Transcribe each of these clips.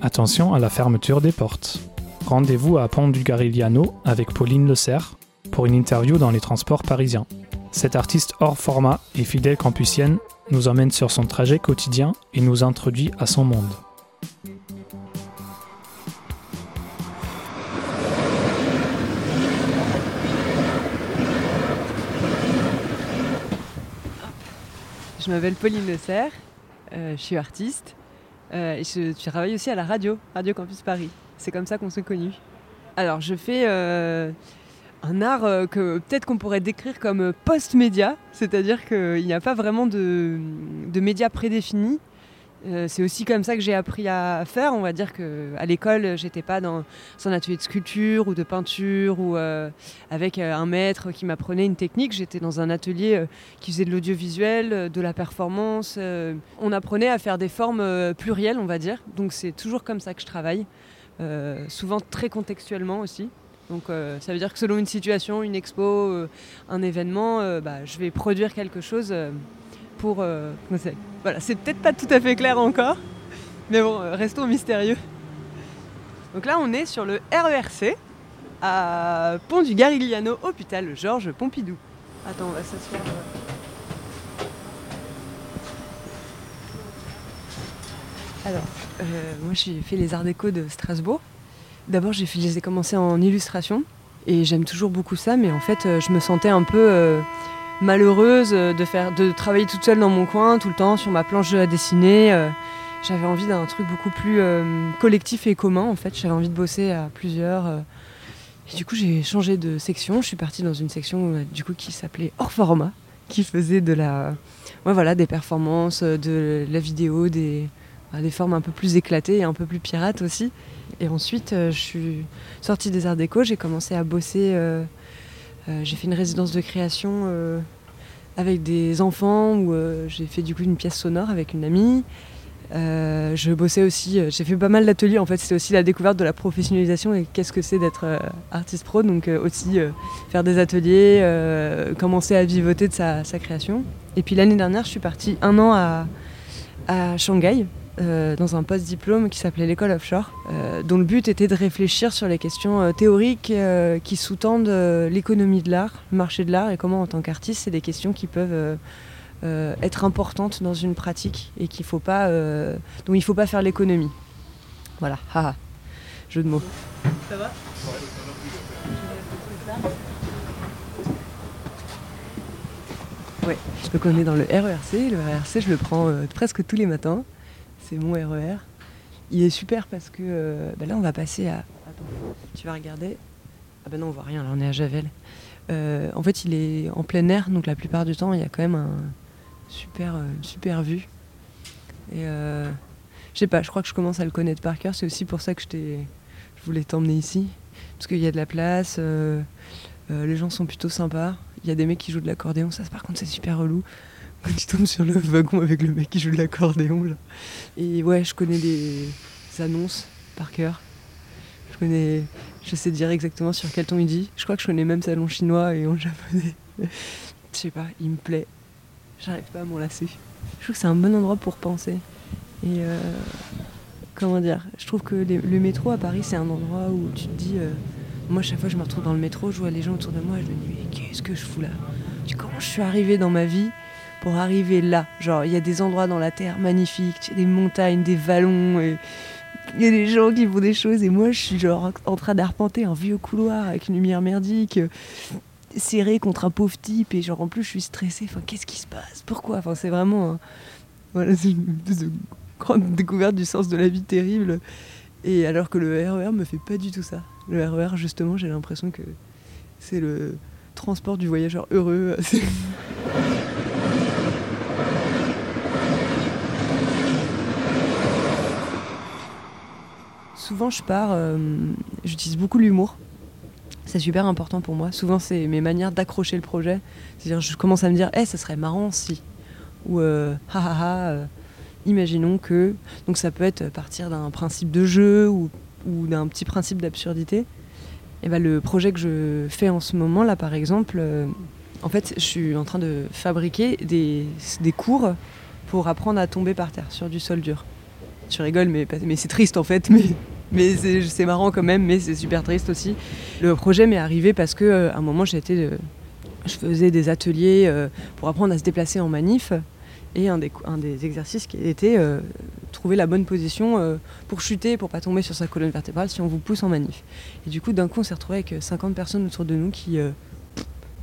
Attention à la fermeture des portes. Rendez-vous à Pont du Garigliano avec Pauline Le Cerf pour une interview dans les transports parisiens. Cette artiste hors format et fidèle campusienne nous emmène sur son trajet quotidien et nous introduit à son monde. Je m'appelle Pauline Le Serre, euh, je suis artiste euh, et je, travaille aussi à la radio, Radio Campus Paris. C'est comme ça qu'on s'est connus. Alors je fais euh, un art euh, que peut-être qu'on pourrait décrire comme post-média, c'est-à-dire qu'il n'y a pas vraiment de, de médias prédéfinis. Euh, c'est aussi comme ça que j'ai appris à faire. On va dire qu'à l'école, j'étais pas dans un atelier de sculpture ou de peinture ou euh, avec euh, un maître qui m'apprenait une technique. J'étais dans un atelier qui faisait de l'audiovisuel, de la performance. on apprenait à faire des formes plurielles, on va dire. Donc c'est toujours comme ça que je travaille, souvent très contextuellement aussi. Donc ça veut dire que selon une situation, une expo, un événement, bah, je vais produire quelque chose pour... euh, voilà, c'est peut-être pas tout à fait clair encore, mais bon, euh, restons mystérieux. Donc là, on est sur le RERC à Pont du Garigliano, hôpital Georges Pompidou. Attends, on va s'asseoir. Alors, euh, moi j'ai fait les arts déco de Strasbourg. D'abord, j'ai fait- je les ai commencé en illustration et j'aime toujours beaucoup ça, mais en fait, euh, je me sentais un peu euh, malheureuse euh, de, faire, de travailler toute seule dans mon coin tout le temps sur ma planche à dessiner. euh, J'avais envie d'un truc beaucoup plus euh, collectif et commun en fait. J'avais envie de bosser à plusieurs. Et du coup, j'ai changé de section. Je suis partie dans une section du coup qui s'appelait hors format, qui faisait de la, ouais, voilà, des performances, de la vidéo, des, bah, des formes un peu plus éclatées et un peu plus pirates aussi. Et ensuite, je suis sortie des arts déco. J'ai commencé à bosser. J'ai fait une résidence de création euh, avec des enfants où euh, j'ai fait du coup une pièce sonore avec une amie. Euh, je bossais aussi, euh, j'ai fait pas mal d'ateliers en fait, c'était aussi la découverte de la professionnalisation et qu'est-ce que c'est d'être euh, artiste pro, donc euh, aussi euh, faire des ateliers, euh, commencer à vivoter de sa, sa création. Et puis l'année dernière, je suis partie un an à, à Shanghai euh, dans un post-diplôme qui s'appelait l'école offshore, euh, dont le but était de réfléchir sur les questions euh, théoriques qui sous-tendent l'économie de l'art, le marché de l'art et comment en tant qu'artiste, c'est des questions qui peuvent être importantes dans une pratique et qu'il faut pas, dont il ne faut pas faire l'économie. Voilà, haha, jeu de mots. Ça va? Ouais, donc on est dans le RERC. Le RERC, je le prends presque tous les matins. C'est mon RER. Il est super parce que euh, bah là, on va passer à. Attends, tu vas regarder. Ah ben non, on voit rien, là, on est à Javel. Euh, en fait, il est en plein air, donc la plupart du temps, il y a quand même un super, euh, super vue. Et je sais pas, je crois que je commence à le connaître par cœur. C'est aussi pour ça que je, je voulais t'emmener ici. Parce qu'il y a de la place, les gens sont plutôt sympas. Il y a des mecs qui jouent de l'accordéon, ça par contre c'est super relou. Quand tu tombes sur le wagon avec le mec qui joue de l'accordéon. Et ouais, je connais les annonces par cœur. Je connais, je sais dire exactement sur quel ton il dit. Je crois que je connais même sa langue chinois et en japonais. Je sais pas, il me plaît. J'arrive pas à m'en lasser. Je trouve que c'est un bon endroit pour penser. Et euh, comment dire Je trouve que le métro à Paris, c'est un endroit où tu te dis. euh, moi, chaque fois que je me retrouve dans le métro, je vois les gens autour de moi et je me dis, mais qu'est-ce que je fous là? Comment je suis arrivée dans ma vie pour arriver là Genre, il y a des endroits dans la terre magnifiques, des montagnes, des vallons, et il y a des gens qui font des choses, et moi, je suis genre en train d'arpenter un vieux couloir avec une lumière merdique, serré contre un pauvre type, et genre en plus, je suis stressée. Enfin, qu'est-ce qui se passe? Pourquoi? Enfin, c'est vraiment. un- Voilà, c'est une de grande découverte du sens de la vie terrible. Et alors que le RER me fait pas du tout ça. Le RER, justement, j'ai l'impression que c'est le transport du voyageur heureux. Souvent, je pars, euh, j'utilise beaucoup l'humour. C'est super important pour moi. Souvent, c'est mes manières d'accrocher le projet. C'est-à-dire, je commence à me dire, eh, ça serait marrant si. Ou, euh, ha ha ha, euh, imaginons que. Donc, ça peut être partir d'un principe de jeu ou, d'un petit principe d'absurdité. Et ben, le projet que je fais en ce moment, là, par exemple, en fait, je suis en train de fabriquer des, des cours pour apprendre à tomber par terre sur du sol dur. Tu rigoles, mais, mais c'est triste en fait. Mais, mais c'est marrant quand même, mais c'est super triste aussi. Le projet m'est arrivé parce que euh, à un moment j'étais, euh, je faisais des ateliers euh, pour apprendre à se déplacer en manif, et un des, un des exercices qui était trouver la bonne position pour chuter, pour pas tomber sur sa colonne vertébrale si on vous pousse en manif. Et du coup, d'un coup, on s'est retrouvé avec 50 personnes autour de nous qui,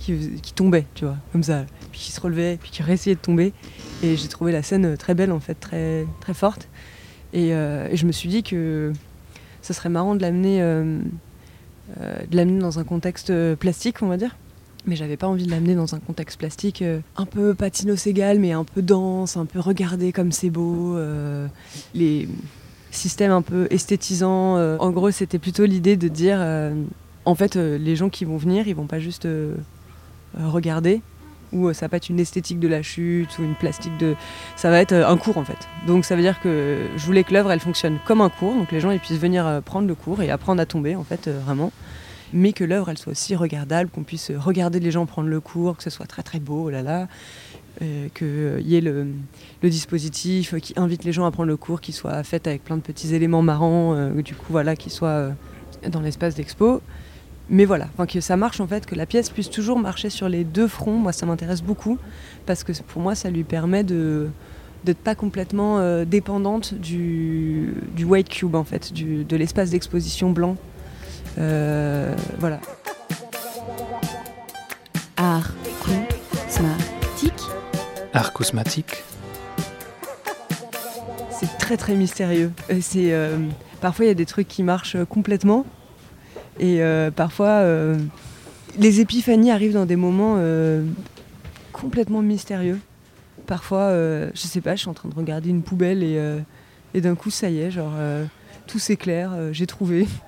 qui, qui tombaient, tu vois, comme ça, puis qui se relevaient, puis qui réessayaient de tomber. Et j'ai trouvé la scène très belle, en fait, très, très forte. Et je me suis dit que ce serait marrant de l'amener euh, euh, de l'amener dans un contexte euh, plastique, on va dire. Mais j'avais pas envie de l'amener dans un contexte plastique un peu patino-ségal, mais un peu dense, un peu regardé comme c'est beau. les systèmes un peu esthétisants. En gros, c'était plutôt l'idée de dire en fait, les gens qui vont venir, ils vont pas juste regarder, ou euh, ça va être une esthétique de la chute, ou une plastique de. Ça va être euh, un cours en fait. Donc ça veut dire que je voulais que l'œuvre elle fonctionne comme un cours, donc les gens ils puissent venir euh, prendre le cours et apprendre à tomber en fait, vraiment. Mais que l'œuvre elle soit aussi regardable, qu'on puisse regarder les gens prendre le cours, que ce soit très très beau, oh là là. Qu'il y ait le, dispositif qui invite les gens à prendre le cours, qui soit fait avec plein de petits éléments marrants, du coup voilà, qui soit dans l'espace d'expo. Mais voilà, enfin, que ça marche en fait, que la pièce puisse toujours marcher sur les deux fronts, moi ça m'intéresse beaucoup, parce que pour moi ça lui permet de d'être pas complètement euh, dépendante du, du white cube en fait, du, de l'espace d'exposition blanc. Euh, voilà. Art, cosmatique. Art cosmatique. C'est très très mystérieux. Euh, C'est euh, parfois il y a des trucs qui marchent complètement et euh, parfois euh, les épiphanies arrivent dans des moments euh, complètement mystérieux. Parfois, je sais pas, je suis en train de regarder une poubelle et, d'un coup ça y est, genre tout s'éclaire, j'ai trouvé.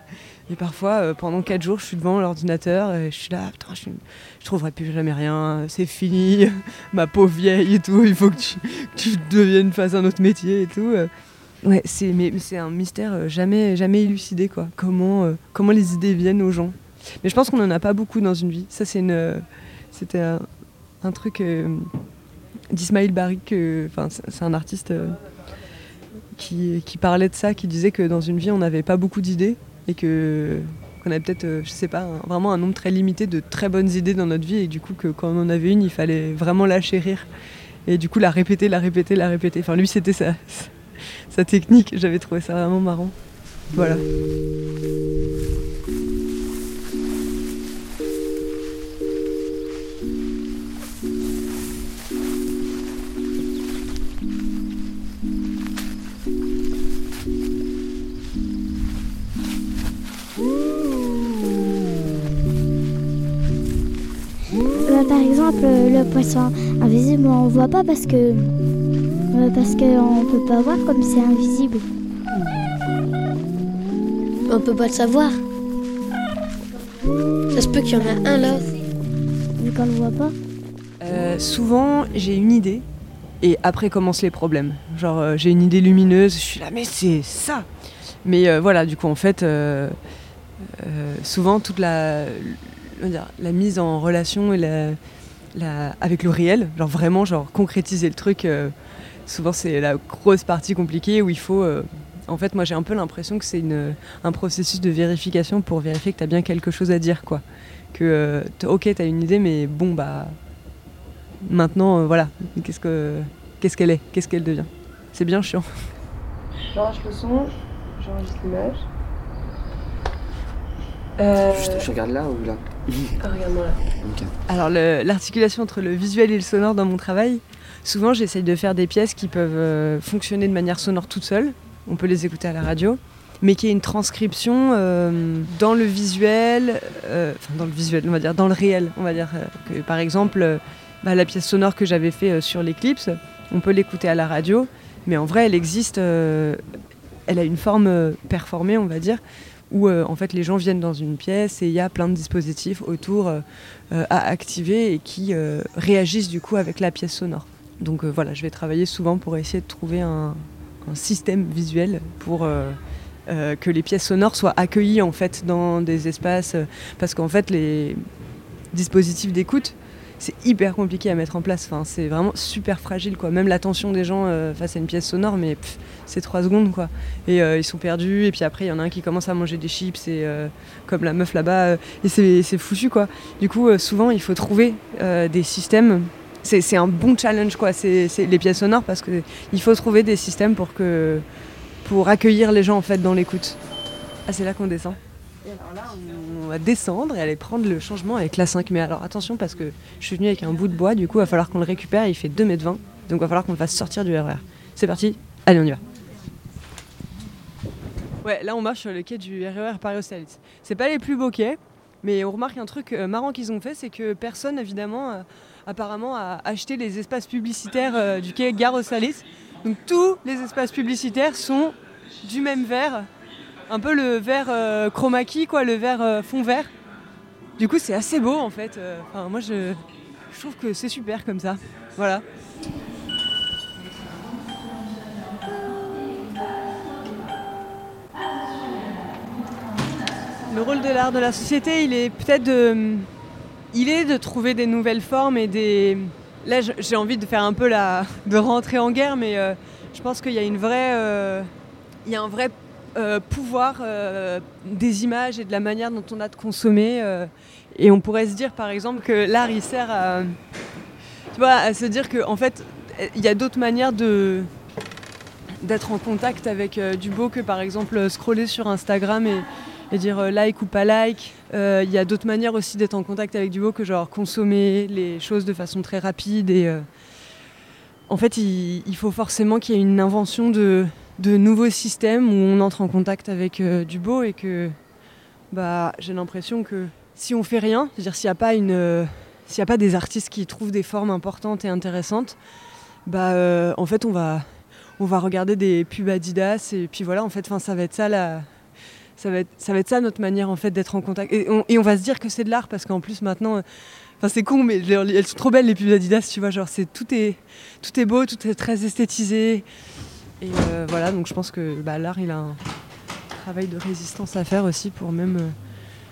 Et parfois, pendant quatre jours, je suis devant l'ordinateur et je suis là, putain, je, je trouverai plus jamais rien, c'est fini, ma pauvre vieille et tout, il faut que tu, que tu deviennes, fasses un autre métier et tout. Ouais, c'est mais c'est un mystère euh, jamais jamais élucidé quoi. Comment euh, comment les idées viennent aux gens. Mais je pense qu'on en a pas beaucoup dans une vie. Ça c'est une euh, c'était un, truc euh, d'Ismail euh, Enfin c'est un artiste qui qui parlait de ça, qui disait que dans une vie on n'avait pas beaucoup d'idées et que qu'on avait peut-être je sais pas un- vraiment un nombre très limité de très bonnes idées dans notre vie et du coup que quand on en avait une il fallait vraiment la chérir et du coup la répéter la répéter la répéter. Enfin lui c'était ça sa technique. J'avais trouvé ça vraiment marrant. Voilà. Bah, par exemple, euh, le poisson invisible, on voit pas parce que euh, parce qu'on peut pas voir comme c'est invisible. On peut pas le savoir. Ça se peut qu'il y en a un là. Vu qu'on le voit pas. Euh, souvent, j'ai une idée et après commencent les problèmes. Genre, euh, j'ai une idée lumineuse, je suis là, mais c'est ça Mais euh, voilà, du coup, en fait, euh, euh, souvent, toute la, dire, mise en relation et la, la- avec le réel, genre vraiment, genre concrétiser le truc, euh, souvent, c'est la grosse partie compliquée où il faut. euh, en fait, moi, j'ai un peu l'impression que c'est une- un processus de vérification pour vérifier que tu as bien quelque chose à dire, quoi. Que, euh, ok, tu as une idée, mais bon, bah maintenant, euh, voilà, qu'est-ce que qu'est-ce qu'elle est, qu'est-ce qu'elle devient? C'est bien chiant. J'enregistre le son, j'enregistre l'image. Euh, Je, je regarde là ou là? Regarde-moi là. Ok. Alors l'articulation entre le visuel et le sonore dans mon travail, souvent j'essaye de faire des pièces qui peuvent euh, fonctionner de manière sonore toute seule. On peut les écouter à la radio, mais qui est une transcription euh, dans le visuel, euh, enfin dans le visuel, on va dire dans le réel, on va dire par exemple bah, la pièce sonore que j'avais fait sur l'éclipse, on peut l'écouter à la radio, mais en vrai elle existe, elle a une forme performée, on va dire, où en fait les gens viennent dans une pièce et il y a plein de dispositifs autour à activer et qui réagissent du coup avec la pièce sonore. Donc euh, voilà, je vais travailler souvent pour essayer de trouver un, système visuel pour euh, euh, que les pièces sonores soient accueillies en fait dans des espaces, parce qu'en fait les dispositifs d'écoute c'est hyper compliqué à mettre en place. Enfin, c'est vraiment super fragile, quoi. Même l'attention des gens face à une pièce sonore, mais c'est trois secondes, quoi. Et ils sont perdus. Et puis après, il y en a un qui commence à manger des chips, et comme la meuf là-bas, et c'est foutu, quoi. Du coup, souvent, il faut trouver des systèmes. C'est un bon challenge, quoi. C'est les pièces sonores parce que il faut trouver des systèmes pour que pour accueillir les gens en fait dans l'écoute. Ah, c'est là qu'on descend. Et alors là, on va descendre et aller prendre le changement avec la 5. Mais alors attention parce que je suis venue avec un bout de bois, du coup, il va falloir qu'on le récupère. Il fait 2m20, donc il va falloir qu'on le fasse sortir du RER. C'est parti, allez, on y va. Ouais, là, on marche sur le quai du RER Paris-Austerlitz. C'est pas les plus beaux quais, mais on remarque un truc euh, marrant qu'ils ont fait, c'est que personne, évidemment, euh, apparemment, a acheté les espaces publicitaires euh, du quai Gare. Donc tous les espaces publicitaires sont du même vert, un peu le vert euh, quoi, le vert euh, fond vert. Du coup, c'est assez beau en fait. Euh, moi, je, je trouve que c'est super comme ça. Voilà. Le rôle de l'art de la société, il est peut-être de, il est de trouver des nouvelles formes et des. Là, j'ai envie de faire un peu la, de rentrer en guerre, mais euh, je pense qu'il y a une vraie, euh, il y a un vrai euh, pouvoir des images et de la manière dont on a de consommer. et on pourrait se dire, par exemple, que l'art, il sert à, tu vois, à se dire que, en fait, il y a d'autres manières de d'être en contact avec du beau que, par exemple, scroller sur Instagram et, et dire euh, like ou pas like. Euh, Il y a d'autres manières aussi d'être en contact avec du beau que genre consommer les choses de façon très rapide. Et euh, en fait, il, faut forcément qu'il y ait une invention de, nouveaux systèmes où on entre en contact avec euh, du beau et que bah, j'ai l'impression que si on fait rien, c'est-à-dire s'il n'y a pas une, euh, s'il a pas des artistes qui trouvent des formes importantes et intéressantes, bah euh, en fait on va on va regarder des pubs Adidas et puis voilà en fait enfin ça va être ça la ça va être ça va être ça notre manière en fait d'être en contact. Et on, va se dire que c'est de l'art parce qu'en plus maintenant euh, enfin c'est con mais elles sont trop belles les pubs Adidas tu vois genre c'est tout est tout est beau tout est très esthétisé. Et euh, voilà donc je pense que bah, l'art il a un travail de résistance à faire aussi pour même euh,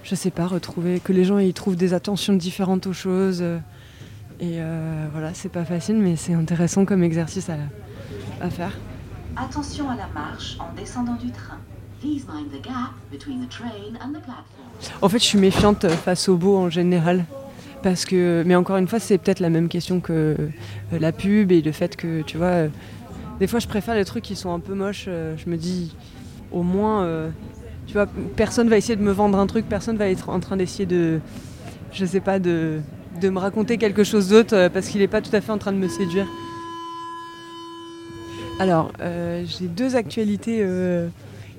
je sais pas retrouver que les gens y trouvent des attentions différentes aux choses. Et euh, voilà c'est pas facile mais c'est intéressant comme exercice à faire. Attention à la marche en descendant du train. En fait, je suis méfiante face au beau en général. Parce que, mais encore une fois, c'est peut-être la même question que euh, la pub et le fait que, tu vois, euh, des fois, je préfère les trucs qui sont un peu moches. euh, je me dis, au moins, tu vois, personne va essayer de me vendre un truc, personne va être en train d'essayer de, je sais pas, de, de me raconter quelque chose d'autre parce qu'il n'est pas tout à fait en train de me séduire. Alors, j'ai deux actualités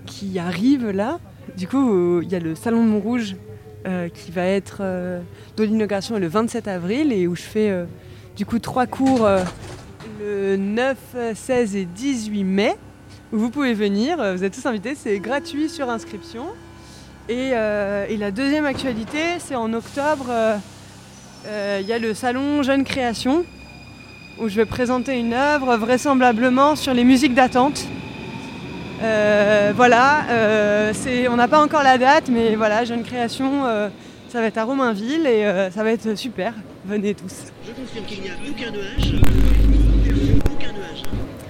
qui arrivent là. Du coup, il y a le Salon de Montrouge euh, qui va être euh, dont l'inauguration est le 27 avril et où je fais euh, du coup trois cours euh, le 9, 16 et 18 mai. Où vous pouvez venir, vous êtes tous invités, c'est gratuit sur inscription. Et, la deuxième actualité, c'est en octobre, il y a le salon Jeune Création où je vais présenter une œuvre vraisemblablement sur les musiques d'attente. Euh, voilà, euh, on n'a pas encore la date, mais voilà, Jeune Création, euh, ça va être à Romainville et ça va être super. Venez tous. Je confirme qu'il n'y a aucun nuage. Aucun nuage.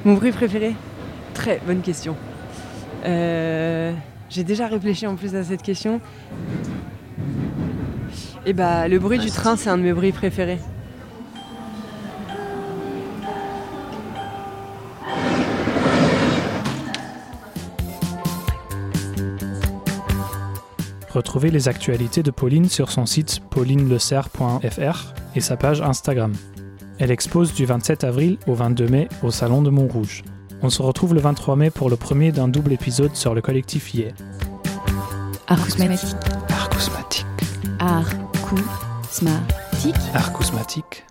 Mon bruit préféré? Très bonne question. J'ai déjà réfléchi en plus à cette question. Et bah, le bruit du train, c'est un de mes bruits préférés. Retrouvez les actualités de Pauline sur son site paulinelecerf.fr et sa page Instagram. Elle expose du 27 avril au 22 mai au Salon de Montrouge. On se retrouve le 23 mai pour le premier d'un double épisode sur le collectif Yé. Acousmatique. Acousmatique. Acousmatique. Acousmatique.